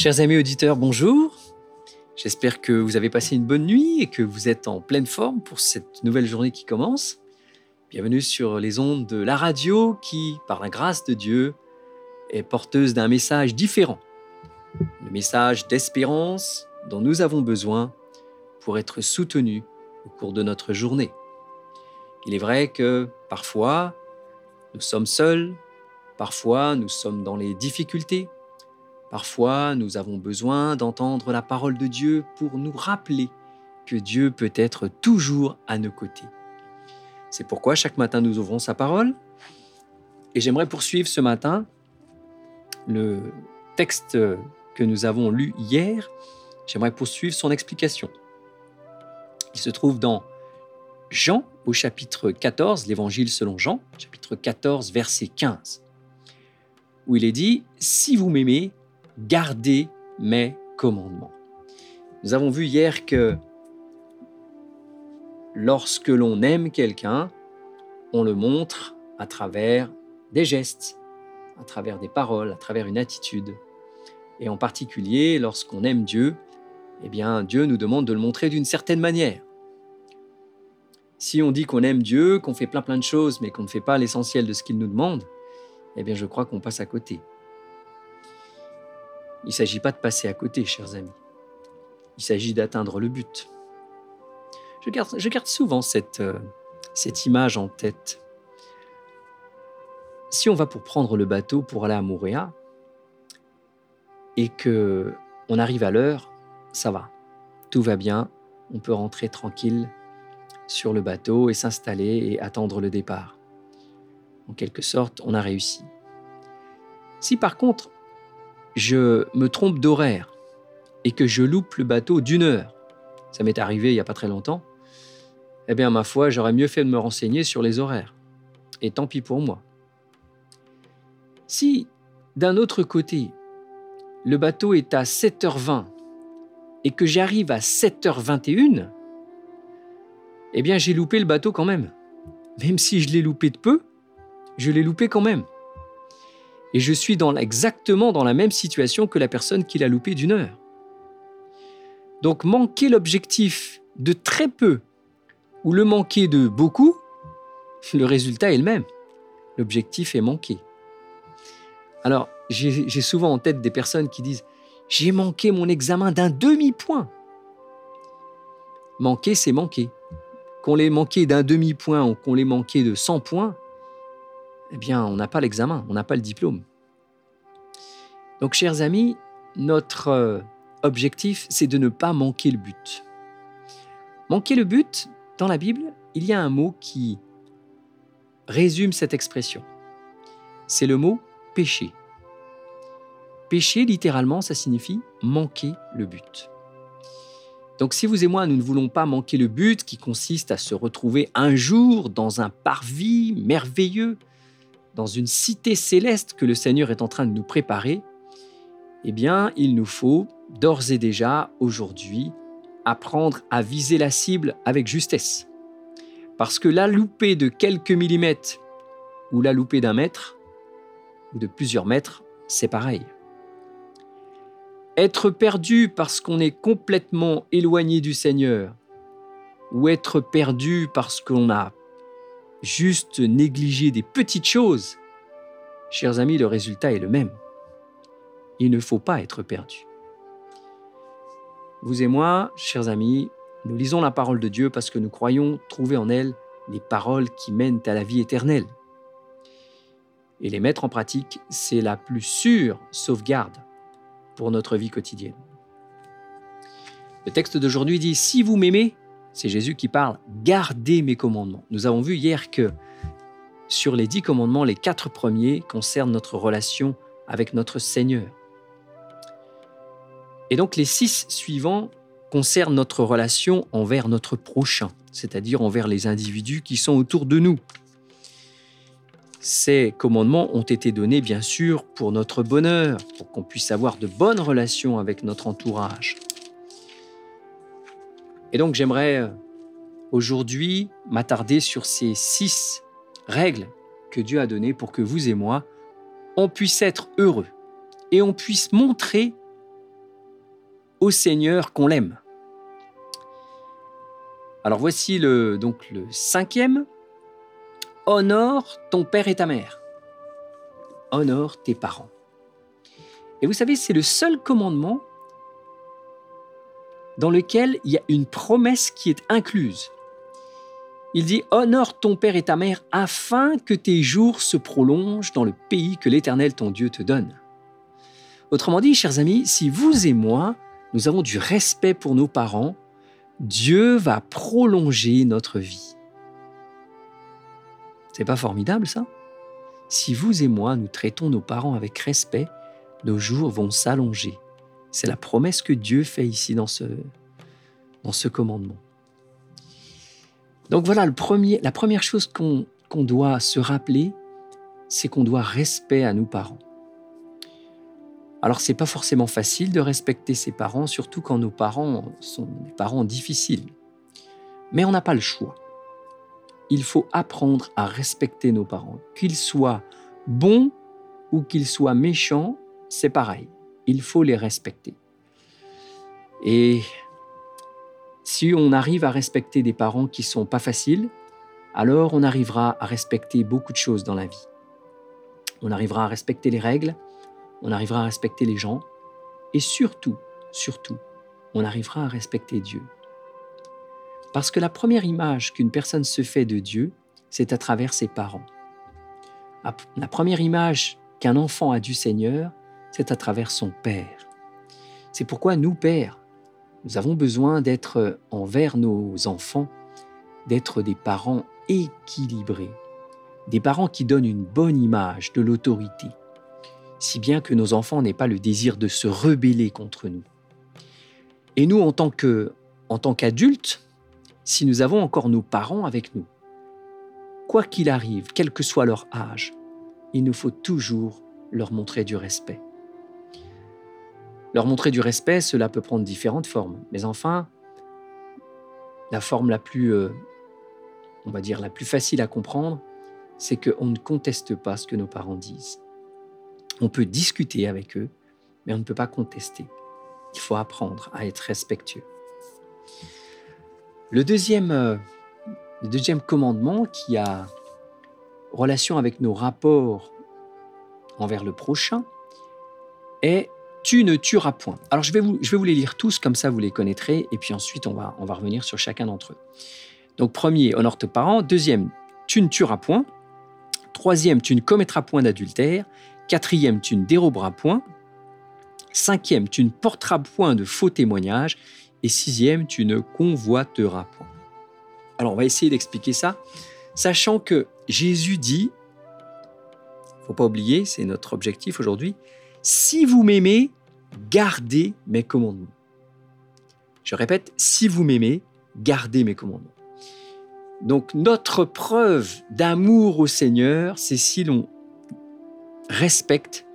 Chers amis auditeurs, bonjour. J'espère que vous avez passé une bonne nuit et que vous êtes en pleine forme pour cette nouvelle journée qui commence. Bienvenue sur les ondes de la radio qui, par la grâce de Dieu, est porteuse d'un message différent. Le message d'espérance dont nous avons besoin pour être soutenus au cours de notre journée. Il est vrai que parfois, nous sommes seuls, parfois nous sommes dans les difficultés, Parfois, nous avons besoin d'entendre la parole de Dieu pour nous rappeler que Dieu peut être toujours à nos côtés. C'est pourquoi chaque matin nous ouvrons sa parole. Et j'aimerais poursuivre ce matin le texte que nous avons lu hier. J'aimerais poursuivre son explication. Il se trouve dans Jean au chapitre 14, l'évangile selon Jean, chapitre 14, verset 15, où il est dit, Si vous m'aimez, gardez mes commandements. Nous avons vu hier que lorsque l'on aime quelqu'un, on le montre à travers des gestes, à travers des paroles, à travers une attitude. Et en particulier, lorsqu'on aime Dieu, eh bien, Dieu nous demande de le montrer d'une certaine manière. Si on dit qu'on aime Dieu, qu'on fait plein plein de choses, mais qu'on ne fait pas l'essentiel de ce qu'il nous demande, eh bien, je crois qu'on passe à côté. Il ne s'agit pas de passer à côté, chers amis. Il s'agit d'atteindre le but. Je garde, souvent cette, euh, cette image en tête. Si on va pour prendre le bateau pour aller à Mouréa et que on arrive à l'heure, ça va, tout va bien, on peut rentrer tranquille sur le bateau et s'installer et attendre le départ. En quelque sorte, on a réussi. Si par contre je me trompe d'horaire et que je loupe le bateau d'une heure, ça m'est arrivé il n'y a pas très longtemps, eh bien, ma foi, j'aurais mieux fait de me renseigner sur les horaires. Et tant pis pour moi. Si, d'un autre côté, le bateau est à 7h20 et que j'arrive à 7h21, eh bien, j'ai loupé le bateau quand même. Même si je l'ai loupé de peu, je l'ai loupé quand même et je suis exactement dans la même situation que la personne qui l'a loupé d'une heure. Donc manquer l'objectif de très peu ou le manquer de beaucoup, le résultat est le même. L'objectif est manqué. Alors, j'ai souvent en tête des personnes qui disent J'ai manqué mon examen d'un demi-point. Manquer, c'est manquer. Qu'on l'ait manqué d'un demi-point ou qu'on l'ait manqué de 100 points, eh bien, on n'a pas l'examen, on n'a pas le diplôme. Donc, chers amis, notre euh, objectif, c'est de ne pas manquer le but. Manquer le but, dans la Bible, il y a un mot qui résume cette expression. C'est le mot péché. Péché, littéralement, ça signifie manquer le but. Donc si vous et moi, nous ne voulons pas manquer le but qui consiste à se retrouver un jour dans un parvis merveilleux, dans une cité céleste que le Seigneur est en train de nous préparer, eh bien, il nous faut d'ores et déjà, aujourd'hui, apprendre à viser la cible avec justesse. Parce que la loupée de quelques millimètres ou la loupée d'un mètre ou de plusieurs mètres, c'est pareil. Être perdu parce qu'on est complètement éloigné du Seigneur ou être perdu parce qu'on a juste négliger des petites choses, chers amis, le résultat est le même. Il ne faut pas être perdu. Vous et moi, chers amis, nous lisons la parole de Dieu parce que nous croyons trouver en elle les paroles qui mènent à la vie éternelle. Et les mettre en pratique, c'est la plus sûre sauvegarde pour notre vie quotidienne. Le texte d'aujourd'hui dit, Si vous m'aimez, c'est Jésus qui parle, gardez mes commandements. Nous avons vu hier que sur les dix commandements, les quatre premiers concernent notre relation avec notre Seigneur. Et donc les six suivants concernent notre relation envers notre prochain, c'est-à-dire envers les individus qui sont autour de nous. Ces commandements ont été donnés bien sûr pour notre bonheur, pour qu'on puisse avoir de bonnes relations avec notre entourage. Et donc j'aimerais euh, aujourd'hui m'attarder sur ces six règles que Dieu a données pour que vous et moi, on puisse être heureux et on puisse montrer au Seigneur qu'on l'aime. Alors voici le, donc le cinquième. Honore ton père et ta mère. Honore tes parents. Et vous savez, c'est le seul commandement dans lequel il y a une promesse qui est incluse. Il dit Honore ton père et ta mère afin que tes jours se prolongent dans le pays que l'Éternel ton Dieu te donne. Autrement dit, chers amis, si vous et moi, nous avons du respect pour nos parents, Dieu va prolonger notre vie. C'est pas formidable ça? Si vous et moi, nous traitons nos parents avec respect, nos jours vont s'allonger. C'est la promesse que Dieu fait ici dans ce, dans ce commandement. Donc voilà, le premier, la première chose qu'on doit se rappeler, c'est qu'on doit respect à nos parents. Alors c'est pas forcément facile de respecter ses parents, surtout quand nos parents sont des parents difficiles. Mais on n'a pas le choix. Il faut apprendre à respecter nos parents. Qu'ils soient bons ou qu'ils soient méchants, c'est pareil. Il faut les respecter. Et si on arrive à respecter des parents qui sont pas faciles, alors on arrivera à respecter beaucoup de choses dans la vie. On arrivera à respecter les règles, on arrivera à respecter les gens, et surtout, surtout, on arrivera à respecter Dieu. Parce que la première image qu'une personne se fait de Dieu, c'est à travers ses parents. La première image qu'un enfant a du Seigneur, c'est à travers son Père. C'est pourquoi nous, pères, nous avons besoin d'être envers nos enfants, d'être des parents équilibrés, des parents qui donnent une bonne image de l'autorité, si bien que nos enfants n'aient pas le désir de se rebeller contre nous. Et nous, en tant que, en tant qu'adultes, si nous avons encore nos parents avec nous, quoi qu'il arrive, quel que soit leur âge, il nous faut toujours leur montrer du respect. Leur montrer du respect, cela peut prendre différentes formes, mais enfin, la forme la plus, euh, on va dire, la plus facile à comprendre, c'est qu'on ne conteste pas ce que nos parents disent. On peut discuter avec eux, mais on ne peut pas contester. Il faut apprendre à être respectueux. Le deuxième, euh, le deuxième commandement qui a relation avec nos rapports envers le prochain est tu ne tueras point. Alors je vais, vous, les lire tous, comme ça vous les connaîtrez, et puis ensuite on va, on va revenir sur chacun d'entre eux. Donc premier, honore tes parents. Deuxième, tu ne tueras point. Troisième, tu ne commettras point d'adultère. Quatrième, tu ne déroberas point. Cinquième, tu ne porteras point de faux témoignages. Et sixième, tu ne convoiteras point. Alors on va essayer d'expliquer ça, sachant que Jésus dit, faut pas oublier, c'est notre objectif aujourd'hui, si vous m'aimez, gardez mes commandements. Je répète, si vous m'aimez, gardez mes commandements. Donc notre preuve d'amour au Seigneur, c'est si l'on respecte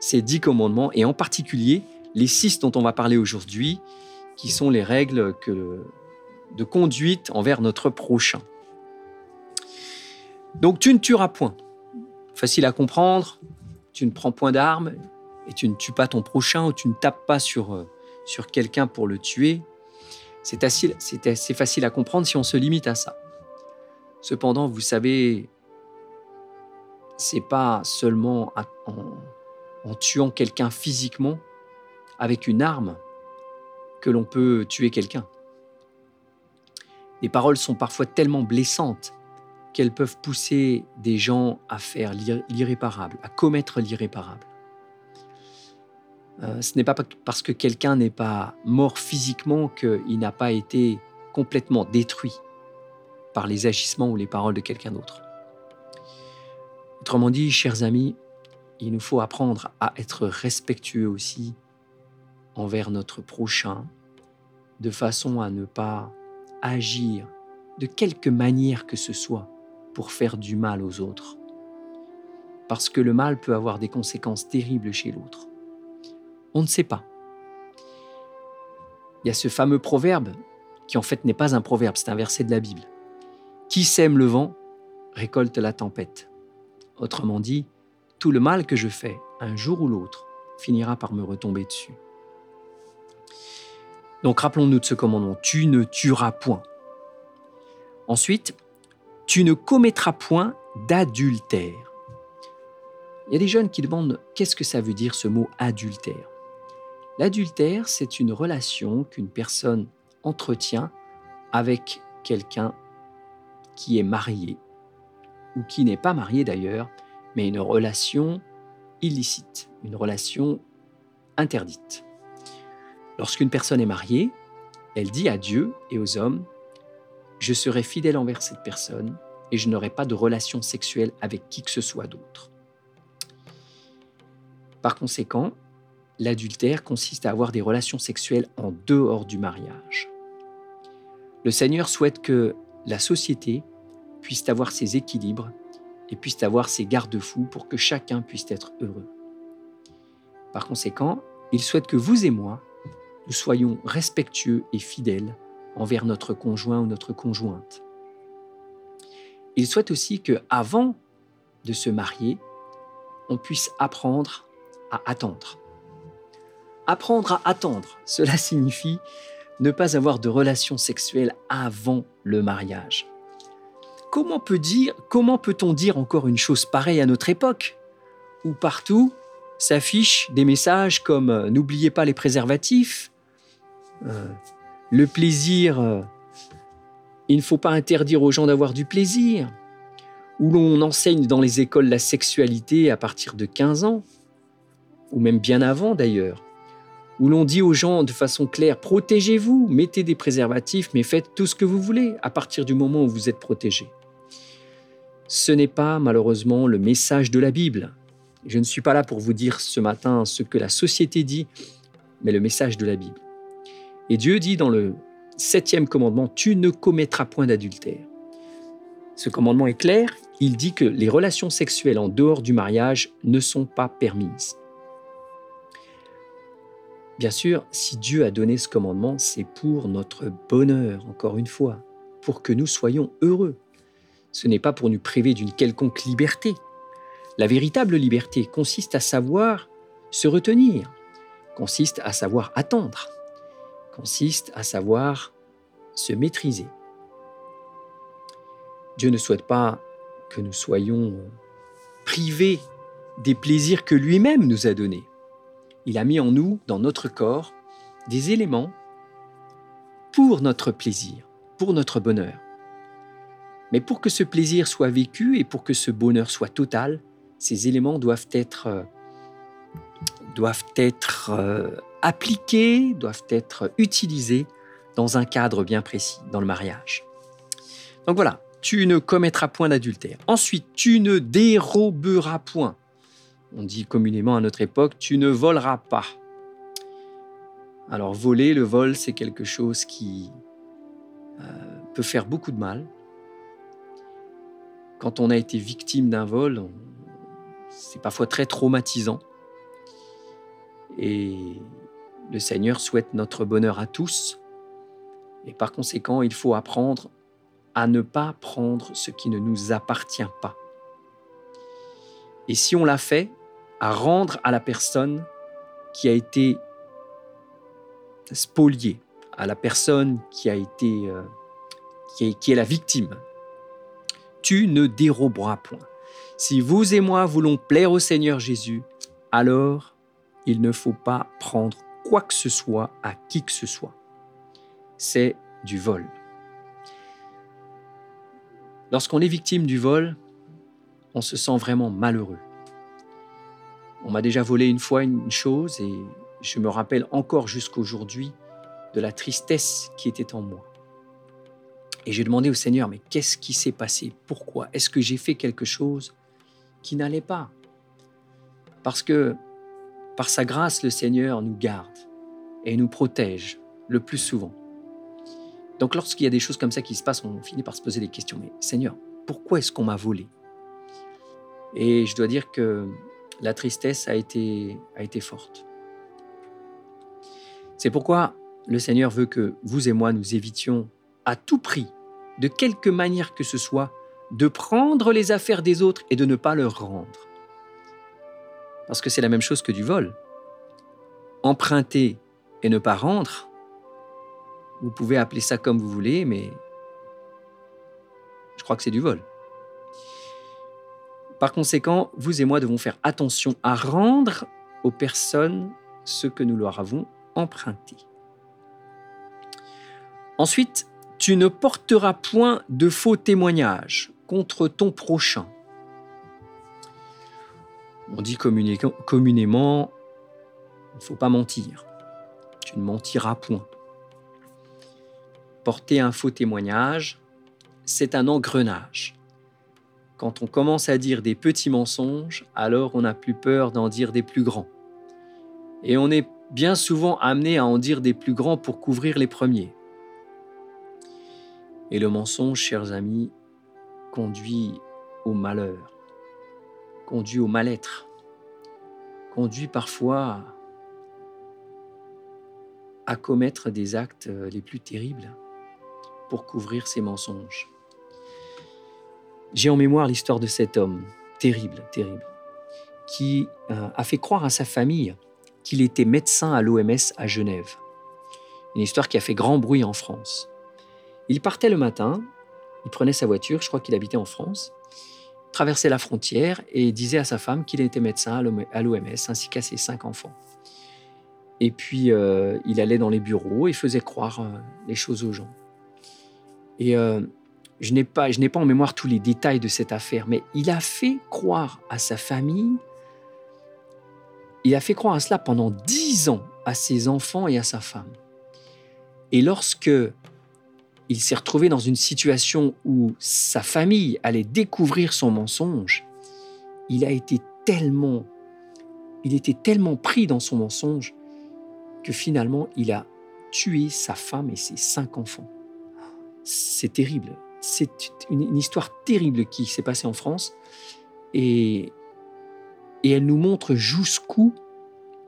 ces dix commandements et en particulier les six dont on va parler aujourd'hui, qui sont les règles de conduite envers notre prochain. Donc tu ne tueras point. Facile à comprendre, tu ne prends point d'armes et tu ne tues pas ton prochain ou tu ne tapes pas sur, euh, sur quelqu'un pour le tuer. C'est assez, assez facile à comprendre si on se limite à ça. Cependant, vous savez, c'est pas seulement en, tuant quelqu'un physiquement avec une arme que l'on peut tuer quelqu'un. Les paroles sont parfois tellement blessantes qu'elles peuvent pousser des gens à faire l'irréparable, à commettre l'irréparable. Euh, ce n'est pas parce que quelqu'un n'est pas mort physiquement qu'il n'a pas été complètement détruit par les agissements ou les paroles de quelqu'un d'autre. Autrement dit, chers amis, il nous faut apprendre à être respectueux aussi envers notre prochain, de façon à ne pas agir de quelque manière que ce soit pour faire du mal aux autres. Parce que le mal peut avoir des conséquences terribles chez l'autre. On ne sait pas. Il y a ce fameux proverbe qui en fait n'est pas un proverbe, c'est un verset de la Bible. Qui sème le vent récolte la tempête. Autrement dit, tout le mal que je fais, un jour ou l'autre, finira par me retomber dessus. Donc rappelons-nous de ce commandement, tu ne tueras point. Ensuite, tu ne commettras point d'adultère. Il y a des jeunes qui demandent qu'est-ce que ça veut dire ce mot adultère. L'adultère, c'est une relation qu'une personne entretient avec quelqu'un qui est marié, ou qui n'est pas marié d'ailleurs, mais une relation illicite, une relation interdite. Lorsqu'une personne est mariée, elle dit à Dieu et aux hommes, je serai fidèle envers cette personne et je n'aurai pas de relation sexuelle avec qui que ce soit d'autre. Par conséquent, l'adultère consiste à avoir des relations sexuelles en dehors du mariage. Le Seigneur souhaite que la société puisse avoir ses équilibres et puisse avoir ses garde-fous pour que chacun puisse être heureux. Par conséquent, il souhaite que vous et moi, nous soyons respectueux et fidèles envers notre conjoint ou notre conjointe. Il souhaite aussi que, avant de se marier, on puisse apprendre à attendre. Apprendre à attendre, cela signifie ne pas avoir de relations sexuelles avant le mariage. Comment peut dire, comment peut-on dire encore une chose pareille à notre époque, où partout s'affichent des messages comme euh, n'oubliez pas les préservatifs, euh, le plaisir, euh, il ne faut pas interdire aux gens d'avoir du plaisir, où l'on enseigne dans les écoles la sexualité à partir de 15 ans, ou même bien avant d'ailleurs, où l'on dit aux gens de façon claire, protégez-vous, mettez des préservatifs, mais faites tout ce que vous voulez à partir du moment où vous êtes protégé. Ce n'est pas malheureusement le message de la Bible. Je ne suis pas là pour vous dire ce matin ce que la société dit, mais le message de la Bible. Et Dieu dit dans le septième commandement, tu ne commettras point d'adultère. Ce commandement est clair, il dit que les relations sexuelles en dehors du mariage ne sont pas permises. Bien sûr, si Dieu a donné ce commandement, c'est pour notre bonheur, encore une fois, pour que nous soyons heureux. Ce n'est pas pour nous priver d'une quelconque liberté. La véritable liberté consiste à savoir se retenir, consiste à savoir attendre, consiste à savoir se maîtriser. Dieu ne souhaite pas que nous soyons privés des plaisirs que lui-même nous a donnés il a mis en nous, dans notre corps, des éléments pour notre plaisir, pour notre bonheur. Mais pour que ce plaisir soit vécu et pour que ce bonheur soit total, ces éléments doivent être, euh, doivent être euh, appliqués, doivent être utilisés dans un cadre bien précis, dans le mariage. Donc voilà, tu ne commettras point d'adultère. Ensuite, tu ne déroberas point. On dit communément à notre époque, tu ne voleras pas. Alors voler, le vol, c'est quelque chose qui euh, peut faire beaucoup de mal. Quand on a été victime d'un vol, c'est parfois très traumatisant. Et le Seigneur souhaite notre bonheur à tous. Et par conséquent, il faut apprendre à ne pas prendre ce qui ne nous appartient pas. Et si on l'a fait, à rendre à la personne qui a été spoliée, à la personne qui a été euh, qui, est, la victime. Tu ne déroberas point. Si vous et moi voulons plaire au Seigneur Jésus, alors il ne faut pas prendre quoi que ce soit à qui que ce soit. C'est du vol. Lorsqu'on est victime du vol, on se sent vraiment malheureux. On m'a déjà volé une fois une chose et je me rappelle encore jusqu'aujourd'hui de la tristesse qui était en moi. Et j'ai demandé au Seigneur, mais qu'est-ce qui s'est passé? Pourquoi? Est-ce que j'ai fait quelque chose qui n'allait pas? Parce que par sa grâce, le Seigneur nous garde et nous protège le plus souvent. Donc lorsqu'il y a des choses comme ça qui se passent, on finit par se poser des questions. Mais Seigneur, pourquoi est-ce qu'on m'a volé? Et je dois dire que la tristesse a été, a été forte. C'est pourquoi le Seigneur veut que vous et moi nous évitions à tout prix, de quelque manière que ce soit, de prendre les affaires des autres et de ne pas leur rendre. Parce que c'est la même chose que du vol. Emprunter et ne pas rendre, Vous pouvez appeler ça comme vous voulez, mais je crois que c'est du vol. Par conséquent, vous et moi devons faire attention à rendre aux personnes ce que nous leur avons emprunté. Ensuite, tu ne porteras point de faux témoignages contre ton prochain. On dit communément, il ne faut pas mentir. Tu ne mentiras point. Porter un faux témoignage, c'est un engrenage. Quand on commence à dire des petits mensonges, alors on n'a plus peur d'en dire des plus grands. Et on est bien souvent amené à en dire des plus grands pour couvrir les premiers. Et le mensonge, chers amis, conduit au malheur, conduit au mal-être, conduit parfois à commettre des actes les plus terribles pour couvrir ses mensonges. J'ai en mémoire l'histoire de cet homme, terrible, terrible, qui euh, a fait croire à sa famille qu'il était médecin à l'OMS à Genève. Une histoire qui a fait grand bruit en France. Il partait le matin, il prenait sa voiture, je crois qu'il habitait en France, traversait la frontière et disait à sa femme qu'il était médecin à l'OMS ainsi qu'à ses cinq enfants. Et puis euh, il allait dans les bureaux et faisait croire euh, les choses aux gens. Et je n'ai pas, pas en mémoire tous les détails de cette affaire, mais il a fait croire à sa famille, il a fait croire à cela pendant dix ans à ses enfants et à sa femme. Et lorsque il s'est retrouvé dans une situation où sa famille allait découvrir son mensonge, il a été tellement, il était tellement pris dans son mensonge que finalement il a tué sa femme et ses cinq enfants. C'est terrible. C'est une, histoire terrible qui s'est passée en France et, et elle nous montre jusqu'où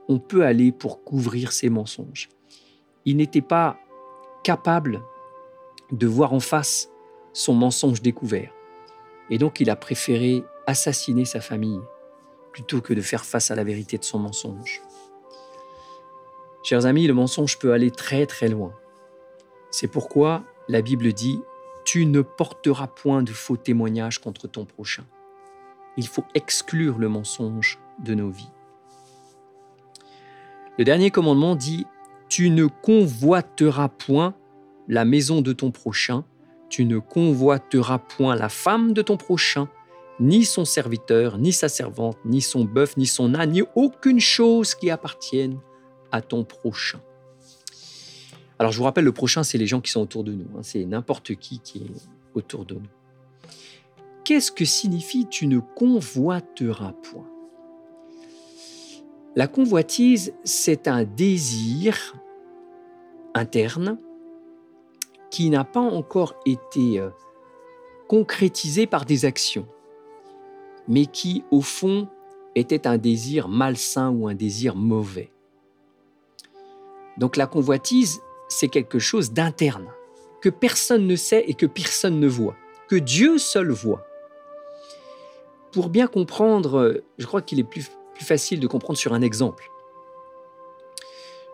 on peut aller pour couvrir ses mensonges. Il n'était pas capable de voir en face son mensonge découvert. Et donc il a préféré assassiner sa famille plutôt que de faire face à la vérité de son mensonge. Chers amis, le mensonge peut aller très très loin. C'est pourquoi la Bible dit Tu ne porteras point de faux témoignages contre ton prochain. Il faut exclure le mensonge de nos vies. Le dernier commandement dit Tu ne convoiteras point la maison de ton prochain, tu ne convoiteras point la femme de ton prochain, ni son serviteur, ni sa servante, ni son bœuf, ni son âne, ni aucune chose qui appartienne à ton prochain. Alors je vous rappelle, le prochain, c'est les gens qui sont autour de nous, hein. c'est n'importe qui qui est autour de nous. Qu'est-ce que signifie tu ne convoiteras point? La convoitise, c'est un désir interne qui n'a pas encore été euh, concrétisé par des actions, mais qui, au fond, était un désir malsain ou un désir mauvais. Donc la convoitise, c'est quelque chose d'interne, que personne ne sait et que personne ne voit, que Dieu seul voit. Pour bien comprendre, je crois qu'il est plus, facile de comprendre sur un exemple.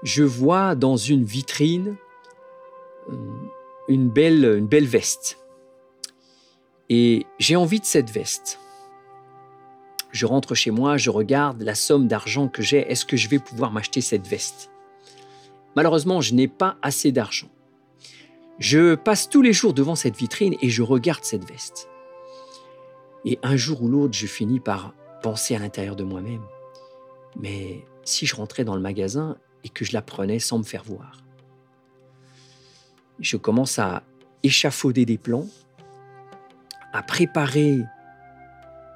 Je vois dans une vitrine euh, une belle, une belle veste. Et j'ai envie de cette veste. Je rentre chez moi, je regarde la somme d'argent que j'ai. Est-ce que je vais pouvoir m'acheter cette veste? Malheureusement, je n'ai pas assez d'argent. Je passe tous les jours devant cette vitrine et je regarde cette veste. Et un jour ou l'autre, je finis par penser à l'intérieur de moi-même. Mais si je rentrais dans le magasin et que je la prenais sans me faire voir je commence à échafauder des plans, à préparer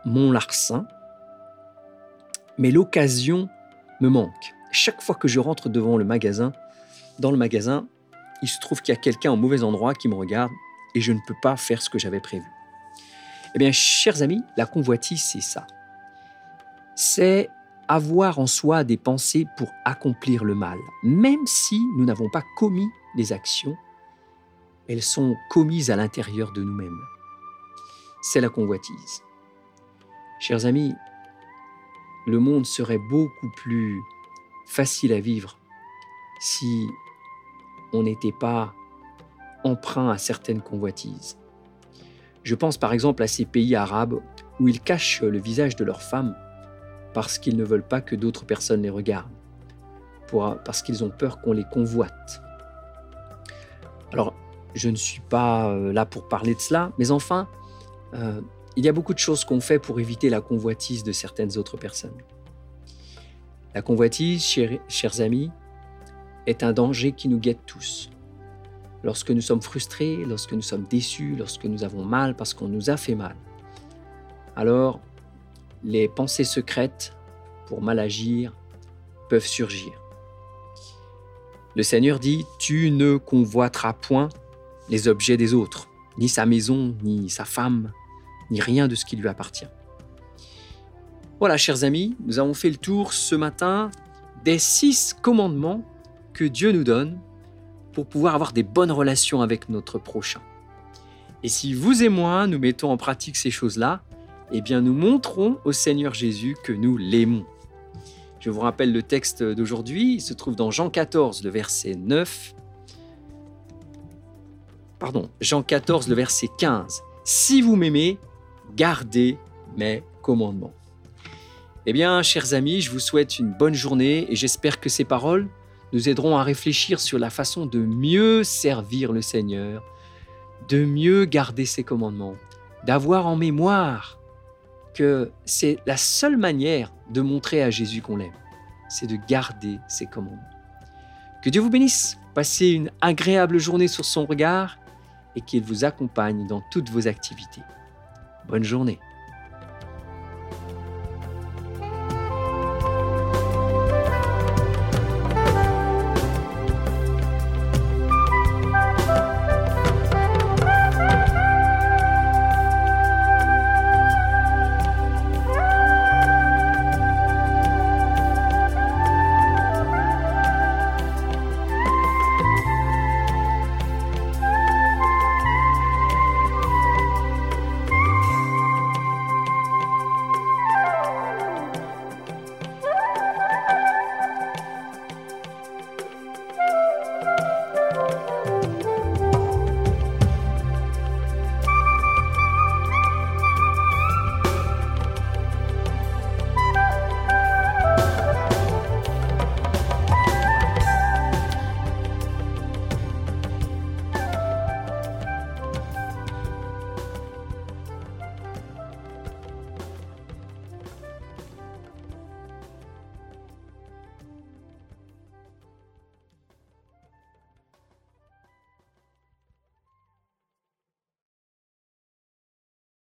mon larcin, mais l'occasion me manque. Chaque fois que je rentre devant le magasin, dans le magasin, il se trouve qu'il y a quelqu'un au mauvais endroit qui me regarde et je ne peux pas faire ce que j'avais prévu. Eh bien, chers amis, la convoitise, c'est ça. C'est avoir en soi des pensées pour accomplir le mal, même si nous n'avons pas commis des actions elles sont commises à l'intérieur de nous-mêmes. C'est la convoitise. Chers amis, le monde serait beaucoup plus facile à vivre si on n'était pas emprunt à certaines convoitises. Je pense par exemple à ces pays arabes où ils cachent le visage de leurs femmes parce qu'ils ne veulent pas que d'autres personnes les regardent, parce qu'ils ont peur qu'on les convoite. Alors, je ne suis pas euh, là pour parler de cela, mais enfin, euh, il y a beaucoup de choses qu'on fait pour éviter la convoitise de certaines autres personnes. La convoitise, chers amis, est un danger qui nous guette tous. Lorsque nous sommes frustrés, lorsque nous sommes déçus, lorsque nous avons mal parce qu'on nous a fait mal, alors les pensées secrètes pour mal agir peuvent surgir. Le Seigneur dit, Tu ne convoiteras point les objets des autres, ni sa maison, ni sa femme, ni rien de ce qui lui appartient. Voilà, chers amis, nous avons fait le tour ce matin des six commandements que Dieu nous donne pour pouvoir avoir des bonnes relations avec notre prochain. Et si vous et moi, nous mettons en pratique ces choses-là, eh bien nous montrons au Seigneur Jésus que nous l'aimons. Je vous rappelle le texte d'aujourd'hui, il se trouve dans Jean 14, le verset 9. Pardon, Jean 14, le verset 15. Si vous m'aimez, gardez mes commandements. Eh bien, chers amis, je vous souhaite une bonne journée et j'espère que ces paroles nous aideront à réfléchir sur la façon de mieux servir le Seigneur, de mieux garder ses commandements, d'avoir en mémoire que c'est la seule manière de montrer à Jésus qu'on l'aime, c'est de garder ses commandements. Que Dieu vous bénisse, passez une agréable journée sur son regard et qu'il vous accompagne dans toutes vos activités. Bonne journée.